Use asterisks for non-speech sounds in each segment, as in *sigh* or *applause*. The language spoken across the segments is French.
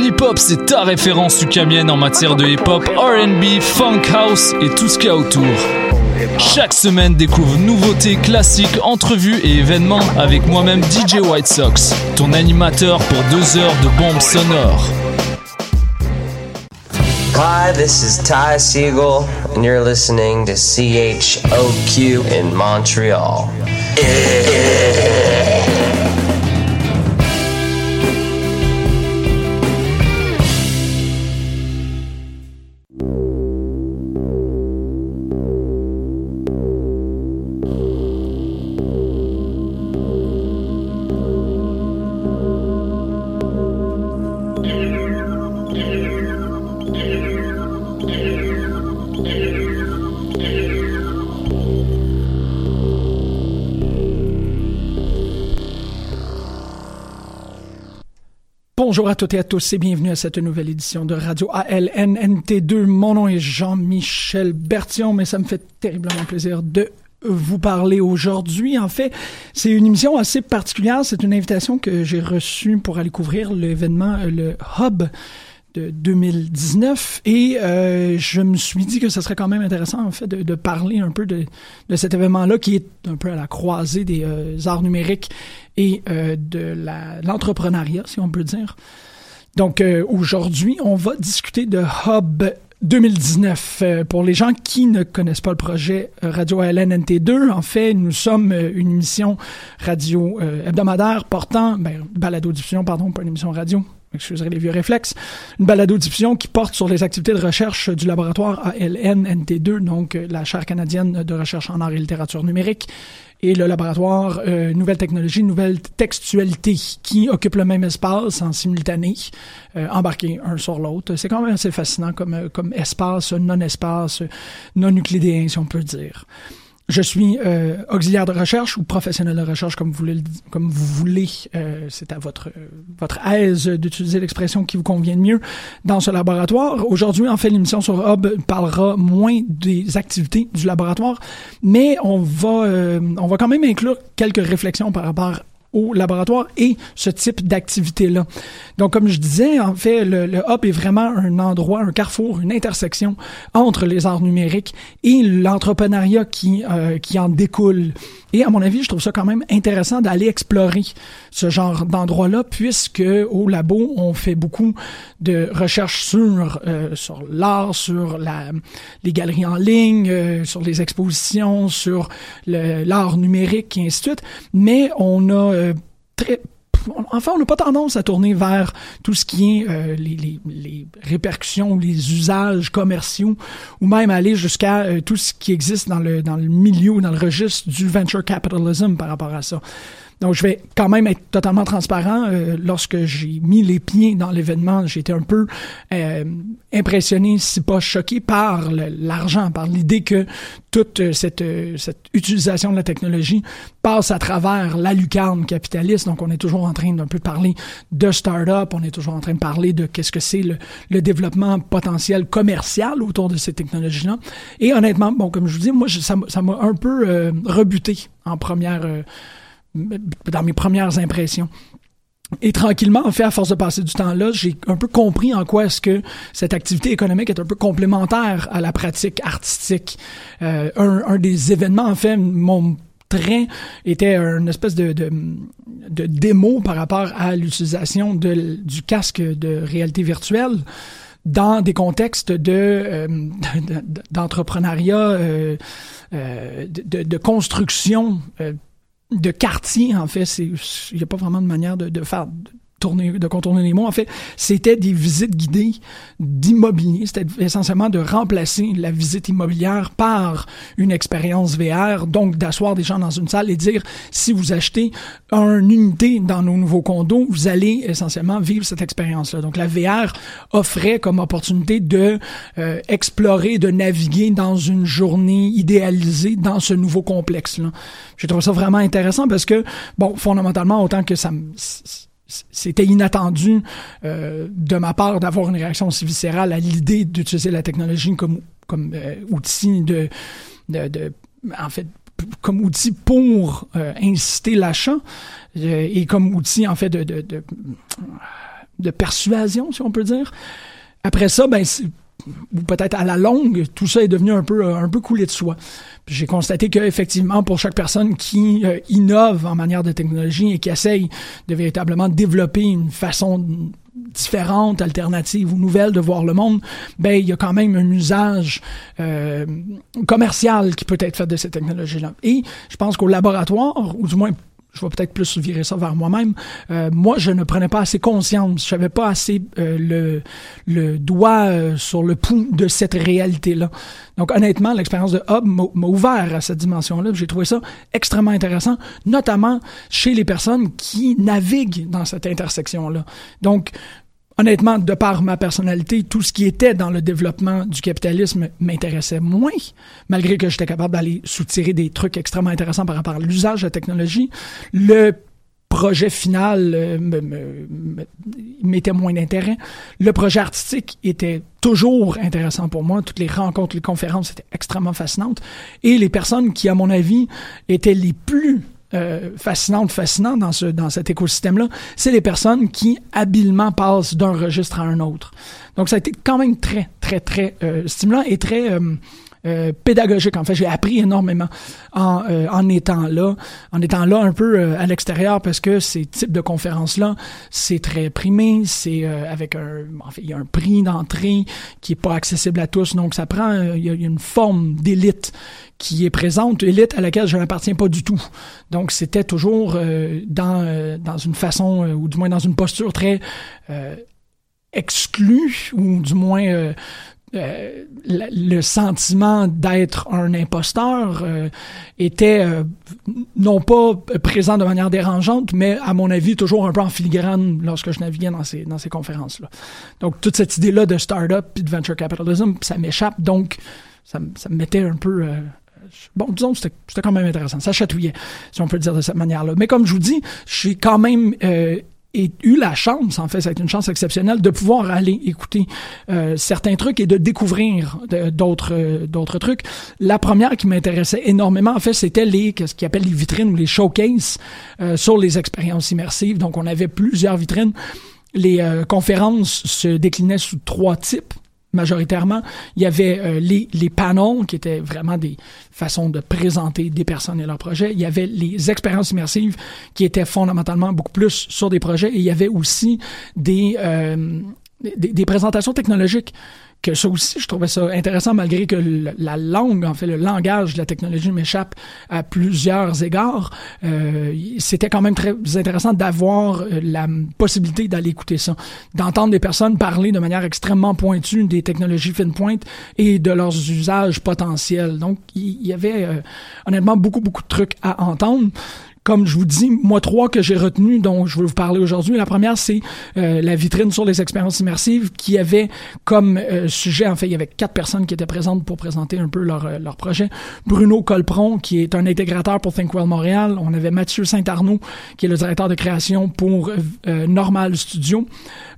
Hip-Hop, c'est ta référence ukamienne en matière de hip-hop, RB, funk house et tout ce qu'il y a autour. Chaque semaine, découvre nouveautés, classiques, entrevues et événements avec moi-même DJ White Sox, ton animateur pour deux heures de bombes sonores. Hi, this is Ty Siegel, and you're listening to CHOQ in Montreal. Bonjour à toutes et à tous et bienvenue à cette nouvelle édition de Radio ALNNT2. Mon nom est Jean-Michel Bertillon, mais ça me fait terriblement plaisir de vous parler aujourd'hui. En fait, c'est une émission assez particulière. C'est une invitation que j'ai reçue pour aller couvrir l'événement, euh, le Hub de 2019 et euh, je me suis dit que ce serait quand même intéressant en fait de, parler un peu de, cet événement-là qui est un peu à la croisée des euh, arts numériques et euh, de l'entrepreneuriat, si on peut dire. Donc aujourd'hui, on va discuter de Hub 2019. pour les gens qui ne connaissent pas le projet Radio LNNT2, en fait, nous sommes une émission radio hebdomadaire portant, ben, balado-diffusion, pardon, pas une émission radio, excuserez les vieux réflexes, une balado-diffusion qui porte sur les activités de recherche du laboratoire ALN-NT2, donc euh, la chaire canadienne de recherche en art et littérature numérique, et le laboratoire euh, Nouvelle Technologie, Nouvelle Textualité, qui occupe le même espace en simultané, euh, embarqués un sur l'autre. C'est quand même assez fascinant comme, euh, comme espace, non-espace, non-euclidéen, si on peut dire. Je suis euh, auxiliaire de recherche ou professionnel de recherche, comme vous voulez. Comme vous voulez. Euh, c'est à votre votre aise d'utiliser l'expression qui vous convient le mieux dans ce laboratoire. Aujourd'hui, en fait, l'émission sur Hub parlera moins des activités du laboratoire, mais on va euh, on va quand même inclure quelques réflexions par rapport au laboratoire et ce type d'activité-là. Donc, comme je disais, en fait, le, le Hub est vraiment un endroit, un carrefour, une intersection entre les arts numériques et l'entrepreneuriat qui, euh, qui en découle. Et à mon avis, je trouve ça quand même intéressant d'aller explorer ce genre d'endroit-là, puisque au labo, on fait beaucoup de recherches sur, euh, sur l'art, sur la, les galeries en ligne, euh, sur les expositions, sur l'art numérique et ainsi de suite. Mais on a euh, enfin, on n'a pas tendance à tourner vers tout ce qui est euh, les, répercussions, les usages commerciaux, ou même aller jusqu'à euh, tout ce qui existe dans le, dans le milieu, dans le registre du venture capitalism par rapport à ça. Donc, je vais quand même être totalement transparent. Euh, lorsque j'ai mis les pieds dans l'événement, été un peu euh, impressionné, si pas choqué, par l'argent, par l'idée que toute euh, cette, cette utilisation de la technologie passe à travers la lucarne capitaliste. Donc, on est toujours en train d'un peu parler de start-up, on est toujours en train de parler de qu'est-ce que c'est le, le, développement potentiel commercial autour de ces technologies-là. Et honnêtement, bon, comme je vous dis, moi, ça m'a un peu rebuté en première dans mes premières impressions. Et tranquillement, en fait, à force de passer du temps là, j'ai un peu compris en quoi est-ce que cette activité économique est un peu complémentaire à la pratique artistique. Euh, un, des événements, en fait, m'ont portrait était une espèce de, de, démo par rapport à l'utilisation du casque de réalité virtuelle dans des contextes de euh, *laughs* d'entrepreneuriat, euh, euh, de, construction de quartier en fait. Il n'y a pas vraiment de manière de, de faire tourner, de contourner les mots. En fait, c'était des visites guidées d'immobilier. C'était essentiellement de remplacer la visite immobilière par une expérience VR. Donc, d'asseoir des gens dans une salle et dire, si vous achetez une unité dans nos nouveaux condos, vous allez essentiellement vivre cette expérience-là. Donc, la VR offrait comme opportunité de euh, explorer, de naviguer dans une journée idéalisée dans ce nouveau complexe-là. J'ai trouvé ça vraiment intéressant parce que, bon, fondamentalement, autant que ça me c'était inattendu euh, de ma part d'avoir une réaction aussi viscérale à l'idée d'utiliser la technologie comme, comme euh, outil de, de, de, en fait, comme outil pour euh, inciter l'achat et comme outil en fait de, de, de, de, persuasion, si on peut dire. Après ça, ben ou peut-être à la longue, tout ça est devenu un peu un peu coulé de soi. J'ai constaté qu'effectivement, pour chaque personne qui euh, innove en manière de technologie et qui essaye de véritablement développer une façon différente, alternative ou nouvelle de voir le monde, ben il y a quand même un usage euh, commercial qui peut être fait de ces technologies-là. Et je pense qu'au laboratoire, ou du moins je vais peut-être plus virer ça vers moi-même. Euh, moi, je ne prenais pas assez conscience, je n'avais pas assez euh, le, le doigt euh, sur le pouls de cette réalité-là. Donc, honnêtement, l'expérience de Hub m'a ouvert à cette dimension-là. J'ai trouvé ça extrêmement intéressant, notamment chez les personnes qui naviguent dans cette intersection-là. Donc, honnêtement, de par ma personnalité, tout ce qui était dans le développement du capitalisme m'intéressait moins, malgré que j'étais capable d'aller soutirer des trucs extrêmement intéressants par rapport à l'usage de la technologie. Le projet final euh, m'était moins d'intérêt. Le projet artistique était toujours intéressant pour moi. Toutes les rencontres, les conférences étaient extrêmement fascinantes. Et les personnes qui, à mon avis, étaient les plus euh, fascinante, fascinant dans ce dans cet écosystème-là, c'est les personnes qui habilement passent d'un registre à un autre. Donc ça a été quand même très très très euh, stimulant et très euh, euh, pédagogique. En fait, j'ai appris énormément en, euh, en étant là, en étant là un peu euh, à l'extérieur parce que ces types de conférences-là, c'est très primé, c'est avec un, il y a un prix d'entrée qui est pas accessible à tous, donc ça prend, il y, a une forme d'élite qui est présente, élite à laquelle je n'appartiens pas du tout. Donc c'était toujours dans dans une façon ou du moins dans une posture très exclue ou du moins le sentiment d'être un imposteur euh, était euh, non pas présent de manière dérangeante, mais à mon avis toujours un peu en filigrane lorsque je naviguais dans ces, dans ces conférences-là. Donc toute cette idée-là de start-up et de venture capitalism, ça m'échappe, donc ça, ça, me mettait un peu... bon, disons c'était quand même intéressant. Ça chatouillait, si on peut dire de cette manière-là. Mais comme je vous dis, je suis quand même et eu la chance, en fait, c'est une chance exceptionnelle de pouvoir aller écouter euh, certains trucs et de découvrir d'autres euh, d'autres trucs. La première qui m'intéressait énormément, en fait, c'était les ce qu'ils appellent les vitrines ou les showcases euh, sur les expériences immersives. Donc, on avait plusieurs vitrines. Les conférences se déclinaient sous trois types majoritairement. Il y avait euh, les, les panels, qui étaient vraiment des façons de présenter des personnes et leurs projets. Il y avait les expériences immersives, qui étaient fondamentalement beaucoup plus sur des projets. Et il y avait aussi des, euh, présentations technologiques que ça aussi, je trouvais ça intéressant malgré que la langue, en fait, le langage de la technologie m'échappe à plusieurs égards. Euh, C'était quand même très intéressant d'avoir euh, la possibilité d'aller écouter ça, d'entendre des personnes parler de manière extrêmement pointue des technologies fine pointe et de leurs usages potentiels. Donc, il y, avait euh, honnêtement beaucoup, beaucoup de trucs à entendre comme je vous dis, moi trois que j'ai retenu, dont je veux vous parler aujourd'hui. La première, c'est euh, la vitrine sur les expériences immersives qui avait comme euh, sujet, en fait, il y avait quatre personnes qui étaient présentes pour présenter un peu leur, euh, leur projet. Bruno Colpron, qui est un intégrateur pour ThinkWell Montréal. On avait Mathieu Saint-Arnaud, qui est le directeur de création pour Normal Studio.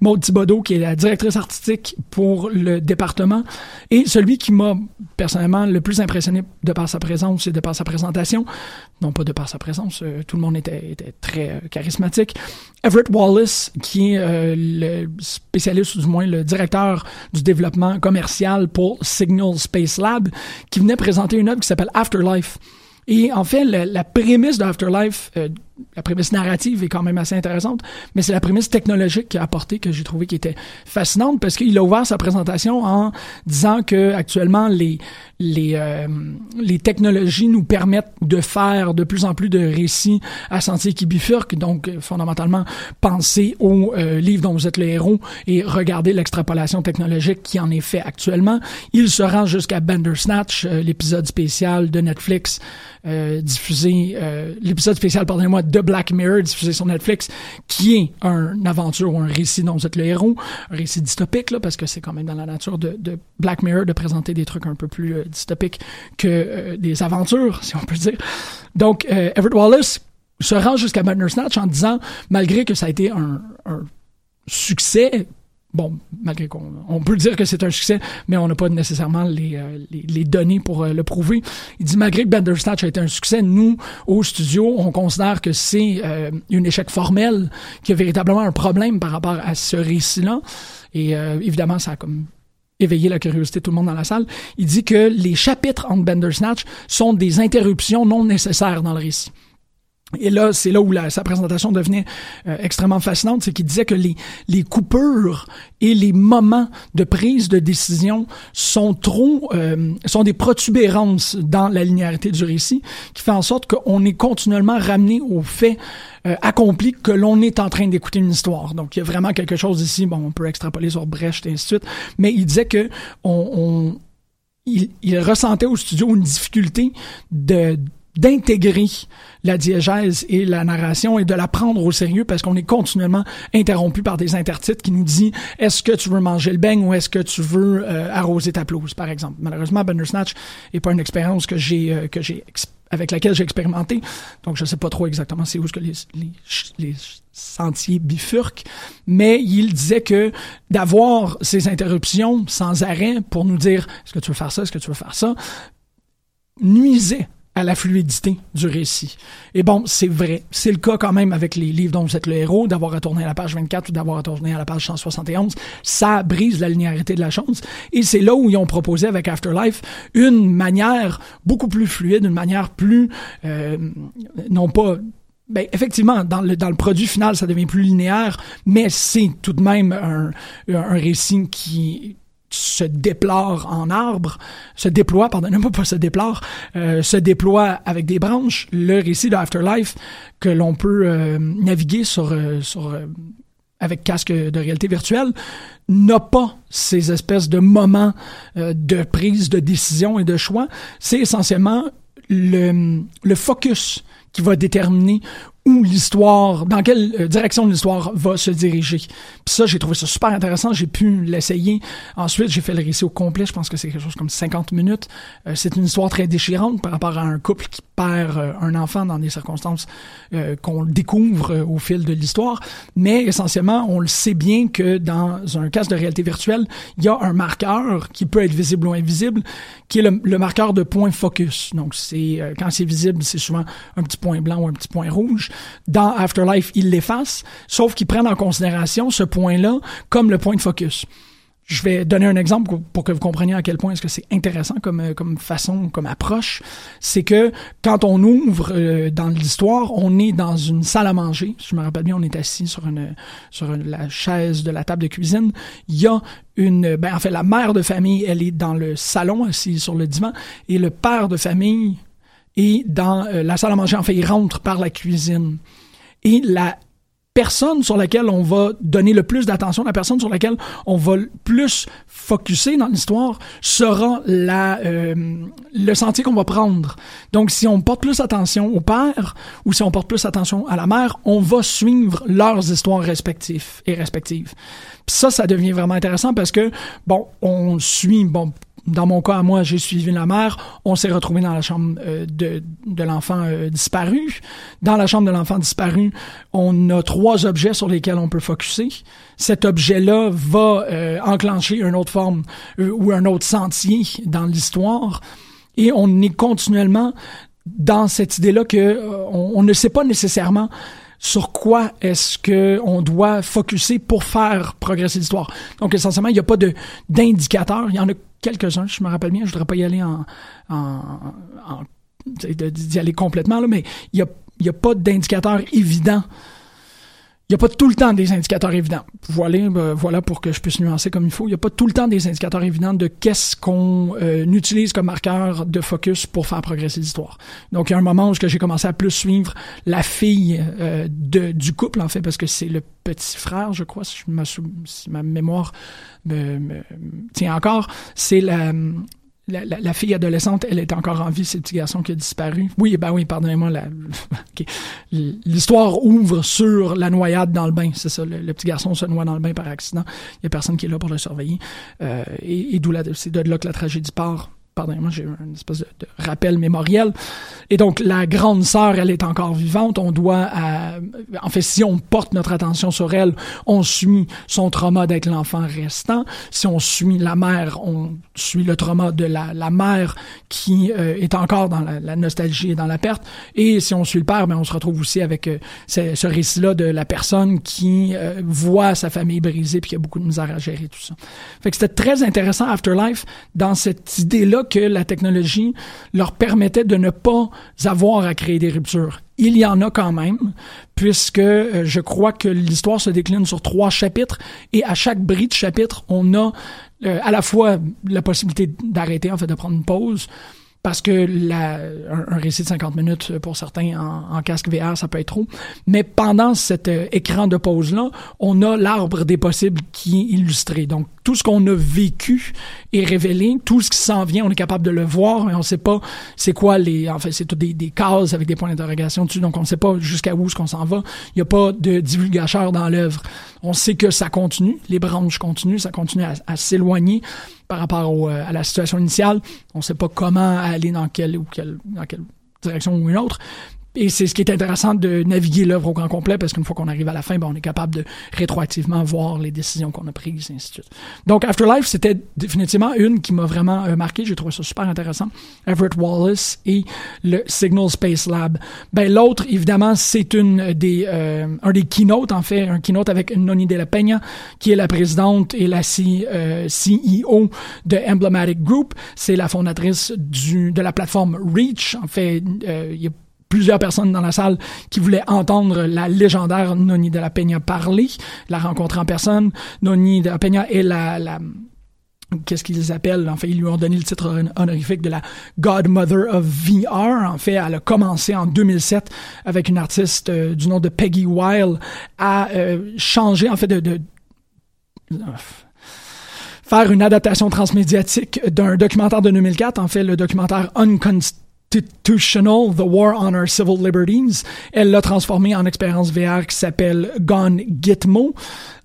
Maud Thibodeau, qui est la directrice artistique pour le département. Et celui qui m'a personnellement le plus impressionné de par sa présence et de par sa présentation, non pas de par sa présence, tout le monde était, très euh, charismatique. Everett Wallace, qui est euh, le spécialiste, ou du moins le directeur du développement commercial pour Signal Space Lab, qui venait présenter une œuvre qui s'appelle Afterlife Et en fait, la, la prémisse d'Afterlife, euh, la prémisse narrative est quand même assez intéressante, mais c'est la prémisse technologique qu'il a apportée que j'ai trouvé qui était fascinante parce qu'il a ouvert sa présentation en disant que actuellement les les euh, les technologies nous permettent de faire de plus en plus de récits à sentier qui bifurque, donc euh, fondamentalement penser au euh, livre dont vous êtes le héros et regarder l'extrapolation technologique qui en est fait actuellement. Il se rend jusqu'à Bandersnatch, l'épisode spécial de Netflix diffusé, l'épisode spécial pardonnez-moi de Black Mirror diffusé sur Netflix, qui est un aventure ou un récit dont vous êtes le héros, un récit dystopique, là, parce que c'est quand même dans la nature de, Black Mirror de présenter des trucs un peu plus euh, dystopiques que euh, des aventures, si on peut dire. Donc, euh, Everett Wallace se rend jusqu'à Bandersnatch en disant, malgré que ça a été un succès bon, malgré qu'on on peut dire que c'est un succès, mais on n'a pas nécessairement les, euh, les, données pour euh, le prouver. Il dit, malgré que Bandersnatch a été un succès, nous, au studio, on considère que c'est euh, un échec formel, qu'il y a véritablement un problème par rapport à ce récit-là. Et évidemment, ça a comme éveillé la curiosité de tout le monde dans la salle. Il dit que les chapitres entre Bandersnatch sont des interruptions non nécessaires dans le récit. Et là, c'est là où la, sa présentation devenait euh, extrêmement fascinante, c'est qu'il disait que les, les coupures et les moments de prise de décision sont trop, euh, sont des protubérances dans la linéarité du récit, qui fait en sorte qu'on est continuellement ramené au fait euh, accompli que l'on est en train d'écouter une histoire. Donc, il y a vraiment quelque chose ici, bon, on peut extrapoler sur Brecht et ainsi de suite, mais il disait que on, on il, il ressentait au studio une difficulté de d'intégrer la diégèse et la narration et de la prendre au sérieux parce qu'on est continuellement interrompu par des intertitres qui nous disent est-ce que tu veux manger le beigne ou est-ce que tu veux euh, arroser ta pelouse par exemple. Malheureusement Bandersnatch est pas une expérience que j'ai euh, que j'ai avec laquelle j'ai expérimenté. Donc je sais pas trop exactement c'est où ce que les, les, les sentiers bifurquent, mais il disait que d'avoir ces interruptions sans arrêt pour nous dire est-ce que tu veux faire ça, est-ce que tu veux faire ça nuisait à la fluidité du récit. Et bon, c'est vrai. C'est le cas quand même avec les livres dont vous êtes le héros, d'avoir retourné à la page 24 ou d'avoir retourné à la page 171. Ça brise la linéarité de la chose. Et c'est là où ils ont proposé avec Afterlife une manière beaucoup plus fluide, une manière plus, euh, non pas ben, effectivement, dans le, dans le produit final, ça devient plus linéaire, mais c'est tout de même un, un récit qui, se déplore en arbre, se déploie, pardonnez-moi, *laughs* pas se déplore, euh, se déploie avec des branches. Le récit de Afterlife que l'on peut euh, naviguer euh, avec casque de réalité virtuelle n'a pas ces espèces de moments de prise de décision et de choix. C'est essentiellement le, le focus qui va déterminer où l'histoire, dans quelle euh, direction l'histoire va se diriger. Puis ça, j'ai trouvé ça super intéressant. J'ai pu l'essayer. Ensuite, j'ai fait le récit au complet. Je pense que c'est quelque chose comme 50 minutes. Euh, c'est une histoire très déchirante par rapport à un couple qui perd euh, un enfant dans des circonstances qu'on découvre au fil de l'histoire. Mais essentiellement, on le sait bien que dans un casque de réalité virtuelle, il y a un marqueur qui peut être visible ou invisible, qui est le, le marqueur de point focus. Donc, c'est quand c'est visible, c'est souvent un petit point blanc ou un petit point rouge. Dans Afterlife, ils l'effacent, sauf qu'ils prennent en considération ce point-là comme le point de focus. Je vais donner un exemple pour que vous compreniez à quel point est-ce que c'est intéressant comme, euh, comme façon, comme approche. C'est que quand on ouvre euh, dans l'histoire, on est dans une salle à manger. Si je me rappelle bien, on est assis sur une sur la chaise de la table de cuisine. Il y a une, ben en fait, la mère de famille, elle est dans le salon, assise sur le divan, et le père de famille, et dans euh, la salle à manger, en fait, il rentre par la cuisine. Et la personne sur laquelle on va donner le plus d'attention, la personne sur laquelle on va le plus focuser dans l'histoire sera la, euh, le sentier qu'on va prendre. Donc, si on porte plus attention au père ou si on porte plus attention à la mère, on va suivre leurs histoires respectives et respectives. Puis ça, ça devient vraiment intéressant parce que, bon, on suit, bon, dans mon cas, moi, j'ai suivi la mère. On s'est retrouvé dans la chambre euh, de, de l'enfant euh, disparu. Dans la chambre de l'enfant disparu, on a trois objets sur lesquels on peut focuser. Cet objet-là va euh, enclencher une autre forme ou un autre sentier dans l'histoire. Et on est continuellement dans cette idée-là que on, ne sait pas nécessairement sur quoi est-ce que on doit focuser pour faire progresser l'histoire. Donc essentiellement, il n'y a pas d'indicateur. Il y en a quelques-uns, je me rappelle bien. Je voudrais pas y aller en, en, en d'y aller complètement, là, mais il n'y a, y a pas d'indicateur évident il n'y a pas tout le temps des indicateurs évidents. Voilà, ben, voilà pour que je puisse nuancer comme il faut. Il n'y a pas tout le temps des indicateurs évidents de qu'est-ce qu'on euh, utilise comme marqueur de focus pour faire progresser l'histoire. Donc, il y a un moment où j'ai commencé à plus suivre la fille euh, de, du couple, en fait, parce que c'est le petit frère, je crois, si, ma, si ma mémoire me, me tient encore. C'est la, la, fille adolescente, elle est encore en vie, c'est le petit garçon qui a disparu. Oui, ben oui, pardonnez-moi. *laughs* L'histoire ouvre sur la noyade dans le bain, c'est ça. Le, petit garçon se noie dans le bain par accident. Il y a personne qui est là pour le surveiller. Euh, et, et d'où c'est de là que la tragédie part pardonnez-moi, j'ai une espèce de, rappel mémoriel. Et donc, la grande sœur, elle est encore vivante. On doit, euh, en fait, si on porte notre attention sur elle, on suit son trauma d'être l'enfant restant. Si on suit la mère, on suit le trauma de la, la mère qui euh, est encore dans la, nostalgie et dans la perte. Et si on suit le père, ben, on se retrouve aussi avec euh, ce, récit-là de la personne qui voit sa famille brisée puis qui a beaucoup de misère à gérer tout ça. Fait que c'était très intéressant, Afterlife, dans cette idée-là que la technologie leur permettait de ne pas avoir à créer des ruptures. Il y en a quand même, puisque euh, je crois que l'histoire se décline sur trois chapitres et à chaque bris de chapitre, on a euh, à la fois la possibilité d'arrêter, en fait, de prendre une pause, parce que la, un, récit de 50 minutes pour certains en, casque VR, ça peut être trop. Mais pendant cet euh, écran de pause-là, on a l'arbre des possibles qui est illustré. Donc, tout ce qu'on a vécu est révélé, tout ce qui s'en vient, on est capable de le voir, mais on ne sait pas c'est quoi les... En fait, c'est tout des, des cases avec des points d'interrogation dessus, donc on ne sait pas jusqu'à où ce qu'on s'en va. Il n'y a pas de divulgateur dans l'œuvre. On sait que ça continue, les branches continuent, ça continue à, s'éloigner par rapport euh, à la situation initiale. On ne sait pas comment aller dans quelle ou quelle, dans quelle direction ou une autre, et c'est ce qui est intéressant de naviguer l'œuvre au grand complet parce qu'une fois qu'on arrive à la fin, ben, on est capable de rétroactivement voir les décisions qu'on a prises, et ainsi de suite. Donc, Afterlife, c'était définitivement une qui m'a vraiment euh, marqué. J'ai trouvé ça super intéressant. Everett Wallace et le Signal Space Lab. Ben, l'autre, évidemment, c'est une des, euh, un des keynotes, en fait, un keynote avec Noni de la Peña, qui est la présidente et la C, euh, CEO de Emblematic Group. C'est la fondatrice du, de la plateforme Reach. En fait, euh, il y a plusieurs personnes dans la salle qui voulaient entendre la légendaire Noni de la Peña parler, la rencontrer en personne. Noni de la Peña est la, la qu'est-ce qu'ils appellent, en fait, ils lui ont donné le titre honorifique de la Godmother of VR. En fait, elle a commencé en 2007 avec une artiste euh, du nom de Peggy Weil à euh, changer, en fait, de, de faire une adaptation transmédiatique d'un documentaire de 2004, en fait, le documentaire Unconstitutional The War on Our Civil Liberties. Elle l'a transformé en expérience VR qui s'appelle Gone Gitmo.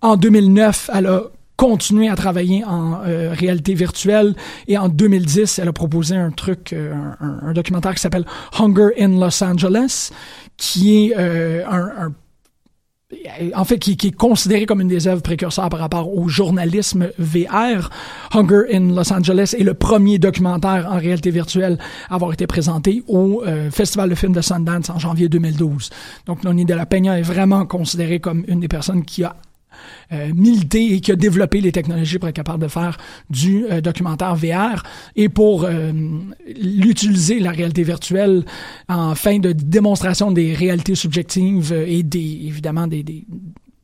En 2009, elle a continué à travailler en euh, réalité virtuelle et en 2010, elle a proposé un truc, euh, un, un, documentaire qui s'appelle Hunger in Los Angeles, qui est euh, un, un en fait, qui, est considéré comme une des œuvres précurseurs par rapport au journalisme VR. Hunger in Los Angeles est le premier documentaire en réalité virtuelle à avoir été présenté au euh, Festival de films de Sundance en janvier 2012. Donc, Noni de la Peña est vraiment considéré comme une des personnes qui a euh, milité et qui a développé les technologies pour être capable de faire du euh, documentaire VR et pour euh, l'utiliser, la réalité virtuelle, en fin de démonstration des réalités subjectives et des, évidemment des, des,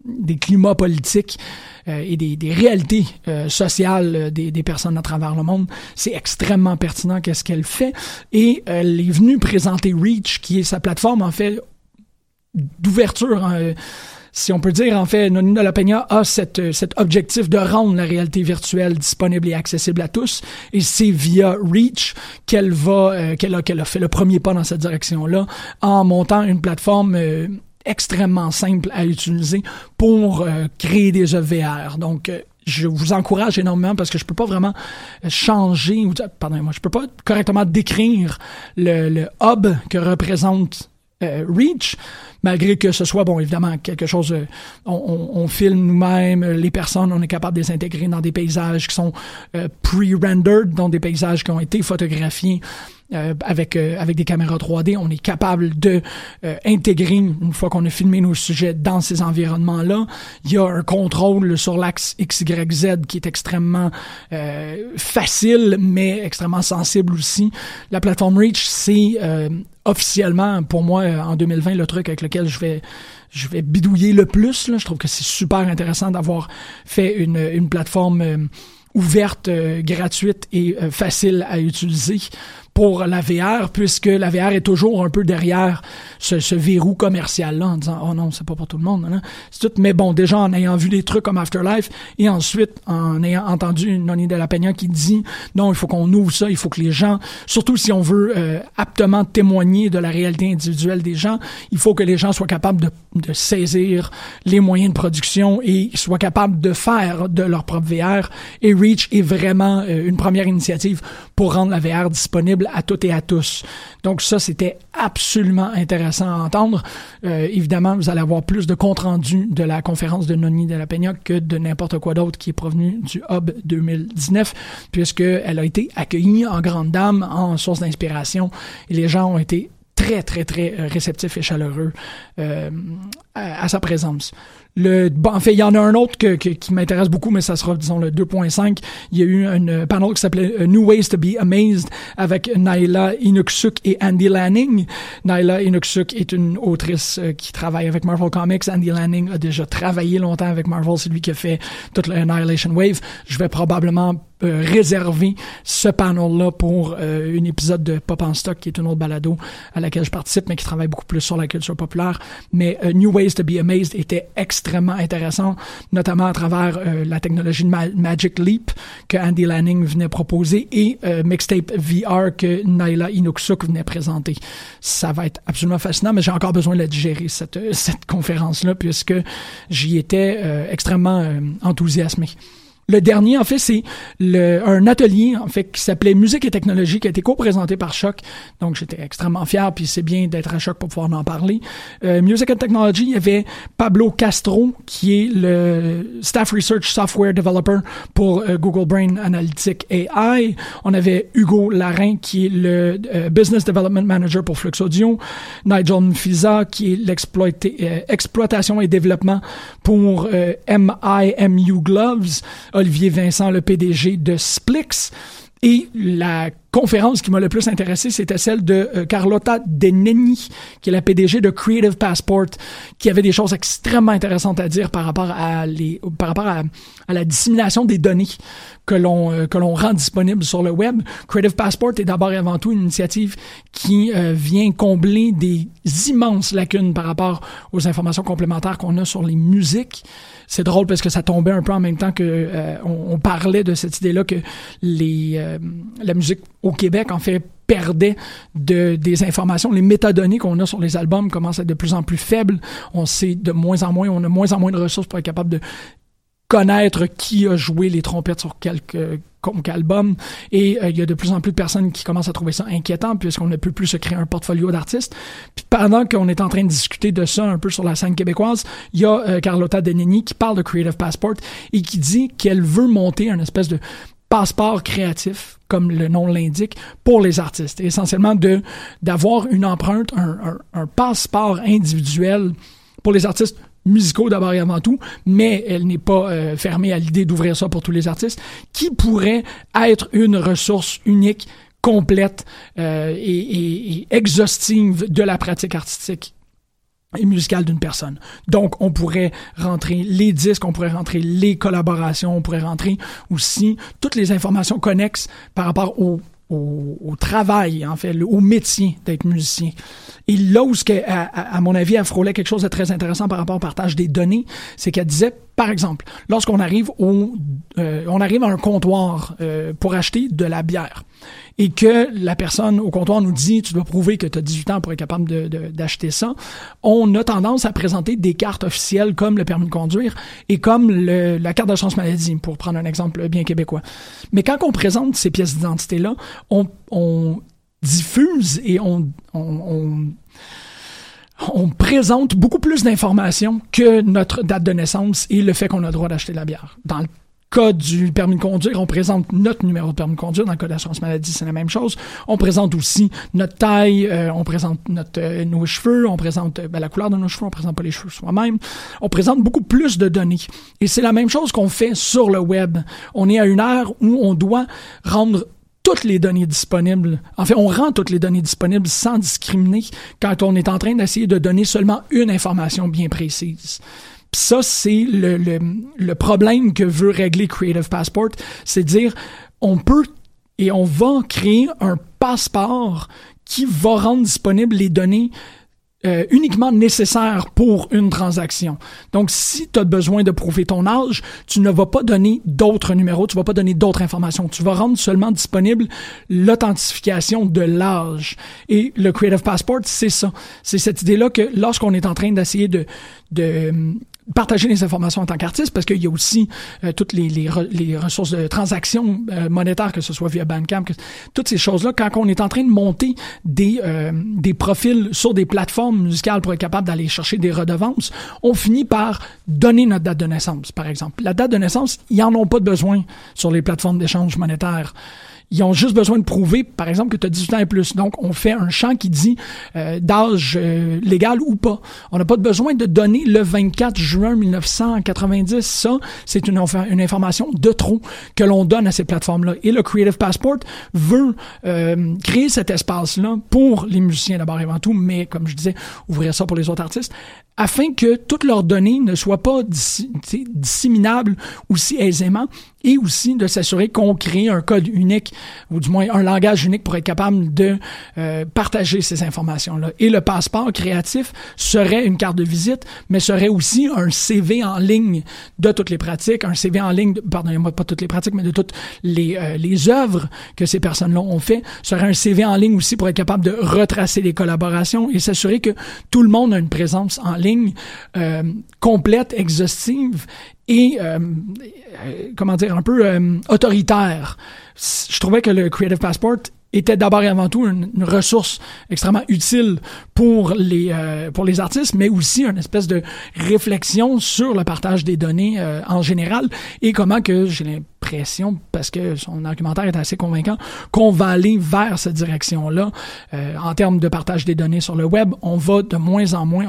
des climats politiques et des, des réalités sociales des, des, personnes à travers le monde. C'est extrêmement pertinent qu'est-ce qu'elle fait. Et elle est venue présenter Reach, qui est sa plateforme, en fait, d'ouverture si on peut dire, en fait, Nonina de la Peña a cette, cet objectif de rendre la réalité virtuelle disponible et accessible à tous. Et c'est via Reach qu'elle va, euh, qu'elle a, a fait le premier pas dans cette direction-là en montant une plateforme euh, extrêmement simple à utiliser pour euh, créer des œuvres VR. Donc, je vous encourage énormément parce que je peux pas vraiment changer, pardon, moi, je peux pas correctement décrire le, le hub que représente euh, Reach, malgré que ce soit, bon, évidemment, quelque chose, euh, on, on, filme nous-mêmes, les personnes, on est capable de les intégrer dans des paysages qui sont euh, pre-rendered, dans des paysages qui ont été photographiés euh, avec euh, avec des caméras 3D, on est capable de euh, intégrer une fois qu'on a filmé nos sujets dans ces environnements-là. Il y a un contrôle sur l'axe XYZ qui est extrêmement facile, mais extrêmement sensible aussi. La plateforme Reach, c'est officiellement pour moi en 2020 le truc avec lequel je vais je vais bidouiller le plus. Là. Je trouve que c'est super intéressant d'avoir fait une, une plateforme ouverte, gratuite et facile à utiliser pour la VR, puisque la VR est toujours un peu derrière ce, ce verrou commercial-là, en disant oh non, c'est pas pour tout le monde. Hein. C'est tout. Mais bon, déjà en ayant vu des trucs comme Afterlife et ensuite en ayant entendu Noni de la Peña qui dit non, il faut qu'on ouvre ça, il faut que les gens, surtout si on veut euh, aptement témoigner de la réalité individuelle des gens, il faut que les gens soient capables de, de saisir les moyens de production et soient capables de faire de leur propre VR. Et Reach est vraiment euh, une première initiative pour rendre la VR disponible à toutes et à tous. Donc ça, c'était absolument intéressant à entendre. Euh, évidemment, vous allez avoir plus de compte rendu de la conférence de Noni de la Peña que de n'importe quoi d'autre qui est provenu du Hub 2019, puisqu'elle a été accueillie en grande dame, en source d'inspiration, les gens ont été très, très, très réceptifs et chaleureux euh, à, sa présence. Le, en fait, il y en a un autre que, qui m'intéresse beaucoup, mais ça sera, disons, le 2.5. Il y a eu un panel qui s'appelait New Ways to be Amazed avec Naila Inuksuk et Andy Lanning. Naila Inuksuk est une autrice euh, qui travaille avec Marvel Comics. Andy Lanning a déjà travaillé longtemps avec Marvel. C'est lui qui a fait toute l'Annihilation Wave. Je vais probablement euh, réserver ce panel-là pour euh, un épisode de Pop en Stock, qui est une autre balado à laquelle je participe, mais qui travaille beaucoup plus sur la culture populaire. Mais euh, New Ways to be Amazed était extrêmement intéressant, notamment à travers la technologie de Magic Leap que Andy Lanning venait proposer et Mixtape VR que Naila Inuksuk venait présenter. Ça va être absolument fascinant, mais j'ai encore besoin de digérer, cette, cette conférence-là, puisque j'y étais extrêmement enthousiasmé. Le dernier, en fait, c'est un atelier, en fait, qui s'appelait Musique et technologie, qui a été co-présenté par Choc. Donc, j'étais extrêmement fier, puis c'est bien d'être à Choc pour pouvoir en parler. Euh, Music and Technology, il y avait Pablo Castro, qui est le Staff Research Software Developer pour euh, Google Brain Analytics AI. On avait Hugo Larin, qui est le euh, Business Development Manager pour Flux Audio. Nigel Mfiza, qui est l'exploitation et développement pour MIMU Gloves. Olivier Vincent, le PDG de Splix. Et la conférence qui m'a le plus intéressé, c'était celle de euh, Carlotta Deneni, qui est la PDG de Creative Passport, qui avait des choses extrêmement intéressantes à dire par rapport à les, par rapport à, la dissémination des données que l'on euh, que l'on rend disponibles sur le web. Creative Passport est d'abord et avant tout une initiative qui euh, vient combler des immenses lacunes par rapport aux informations complémentaires qu'on a sur les musiques c'est drôle parce que ça tombait un peu en même temps que euh, on, parlait de cette idée-là que les la musique au Québec en fait perdait de, des informations. Les métadonnées qu'on a sur les albums commencent à être de plus en plus faibles. On sait de moins en moins, on a moins en moins de ressources pour être capable de connaître qui a joué les trompettes sur quelques album et euh, il y a de plus en plus de personnes qui commencent à trouver ça inquiétant puisqu'on ne peut plus se créer un portfolio d'artistes. Puis pendant qu'on est en train de discuter de ça un peu sur la scène québécoise, il y a euh, Carlotta Deneni qui parle de Creative Passport et qui dit qu'elle veut monter un espèce de passeport créatif, comme le nom l'indique, pour les artistes. Et essentiellement de d'avoir une empreinte, un, un, un passeport individuel pour les artistes musicaux d'abord et avant tout, mais elle n'est pas euh, fermée à l'idée d'ouvrir ça pour tous les artistes, qui pourrait être une ressource unique, complète euh, et, et, exhaustive de la pratique artistique et musicale d'une personne. Donc, on pourrait rentrer les disques, on pourrait rentrer les collaborations, on pourrait rentrer aussi toutes les informations connexes par rapport au au, travail, en fait, au métier d'être musicien. Et là où, à, mon avis, elle frôlait quelque chose de très intéressant par rapport au partage des données, c'est qu'elle disait, par exemple, lorsqu'on arrive au, euh, arrive à un comptoir euh, pour acheter de la bière et que la personne au comptoir nous dit tu dois prouver que tu as 18 ans pour être capable d'acheter ça, on a tendance à présenter des cartes officielles comme le permis de conduire et comme le, la carte de chance maladie, pour prendre un exemple bien québécois. Mais quand on présente ces pièces d'identité-là, on diffuse et on, on, on on présente beaucoup plus d'informations que notre date de naissance et le fait qu'on a le droit d'acheter la bière. Dans le cas du permis de conduire, on présente notre numéro de permis de conduire. Dans le cas de l'assurance maladie, c'est la même chose. On présente aussi notre taille, euh, on présente notre, euh, nos cheveux, on présente euh, ben, la couleur de nos cheveux, on présente pas les cheveux soi-même. On présente beaucoup plus de données. Et c'est la même chose qu'on fait sur le web. On est à une ère où on doit rendre toutes les données disponibles. En fait, on rend toutes les données disponibles sans discriminer quand on est en train d'essayer de donner seulement une information bien précise. Pis ça, c'est le, le, le problème que veut régler Creative Passport, c'est dire on peut et on va créer un passeport qui va rendre disponibles les données euh, uniquement nécessaires pour une transaction. Donc, si tu as besoin de prouver ton âge, tu ne vas pas donner d'autres numéros, tu vas pas donner d'autres informations. Tu vas rendre seulement disponible l'authentification de l'âge. Et le Creative Passport, c'est ça. C'est cette idée-là que lorsqu'on est en train d'essayer de, de partager les informations en tant qu'artiste parce qu'il y a aussi euh, toutes les, les, les, ressources de transactions euh, monétaires, que ce soit via Bandcamp, que, toutes ces choses-là, quand on est en train de monter des, euh, des profils sur des plateformes musicales pour être capable d'aller chercher des redevances, on finit par donner notre date de naissance, par exemple. La date de naissance, ils en ont pas besoin sur les plateformes d'échange monétaire. Ils ont juste besoin de prouver, par exemple, que tu as 18 ans et plus. Donc, on fait un champ qui dit euh, d'âge euh, légal ou pas. On n'a pas besoin de donner le 24 juin 1990. Ça, c'est une, une information de trop que l'on donne à ces plateformes-là. Et le Creative Passport veut euh, créer cet espace-là pour les musiciens d'abord et avant tout, mais comme je disais, ouvrir ça pour les autres artistes, afin que toutes leurs données ne soient pas disséminables aussi aisément et aussi de s'assurer qu'on crée un code unique ou du moins un langage unique pour être capable de euh, partager ces informations-là. Et le passeport créatif serait une carte de visite, mais serait aussi un CV en ligne de toutes les pratiques, un CV en ligne, pardonnez-moi pas toutes les pratiques, mais de toutes les, euh, les œuvres que ces personnes-là ont fait, serait un CV en ligne aussi pour être capable de retracer les collaborations et s'assurer que tout le monde a une présence en ligne euh, complète, exhaustive et euh, euh, comment dire un peu autoritaire. Je trouvais que le Creative Passport était d'abord et avant tout une, ressource extrêmement utile pour les pour les artistes, mais aussi une espèce de réflexion sur le partage des données en général et comment que j'ai l'impression, parce que son argumentaire est assez convaincant, qu'on va aller vers cette direction-là en termes de partage des données sur le web. On va de moins en moins,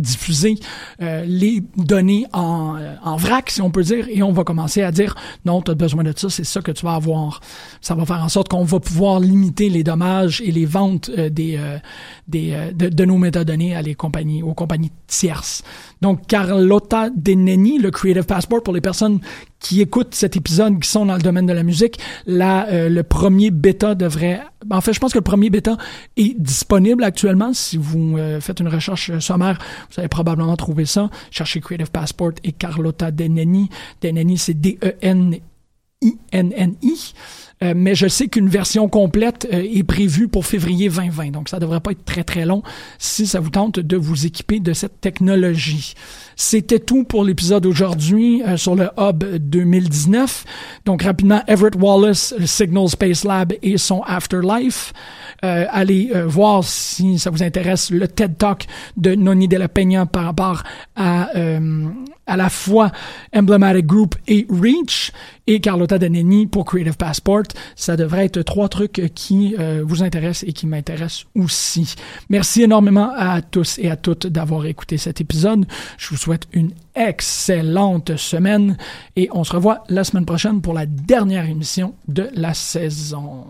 diffuser euh, les données en, euh, en vrac, si on peut dire, et on va commencer à dire non, tu as besoin de ça, c'est ça que tu vas avoir. Ça va faire en sorte qu'on va pouvoir limiter les dommages et les ventes euh, des, des, de, de, nos métadonnées à les compagnies, aux compagnies tierces. Donc, Carlotta Deneni, le Creative Passport, pour les personnes qui écoutent cet épisode, qui sont dans le domaine de la musique, là, euh, le premier bêta devrait... En fait, je pense que le premier bêta est disponible actuellement. Si vous euh, faites une recherche sommaire, vous allez probablement trouver ça. Cherchez Creative Passport et Carlotta Deneni. Deneni, c'est D-E-N-I-N-N-I. Euh, mais je sais qu'une version complète euh, est prévue pour février 2020, donc ça devrait pas être très très long si ça vous tente de vous équiper de cette technologie. C'était tout pour l'épisode aujourd'hui euh, sur le Hub 2019. Donc rapidement, Everett Wallace, Signal Space Lab et son Afterlife. allez voir si ça vous intéresse le TED Talk de Noni de la Peña par rapport à à la fois Emblematic Group et Reach et Carlotta Daneni pour Creative Passport. Ça devrait être trois trucs qui euh, vous intéressent et qui m'intéressent aussi. Merci énormément à tous et à toutes d'avoir écouté cet épisode. Je vous souhaite une excellente semaine et on se revoit la semaine prochaine pour la dernière émission de la saison.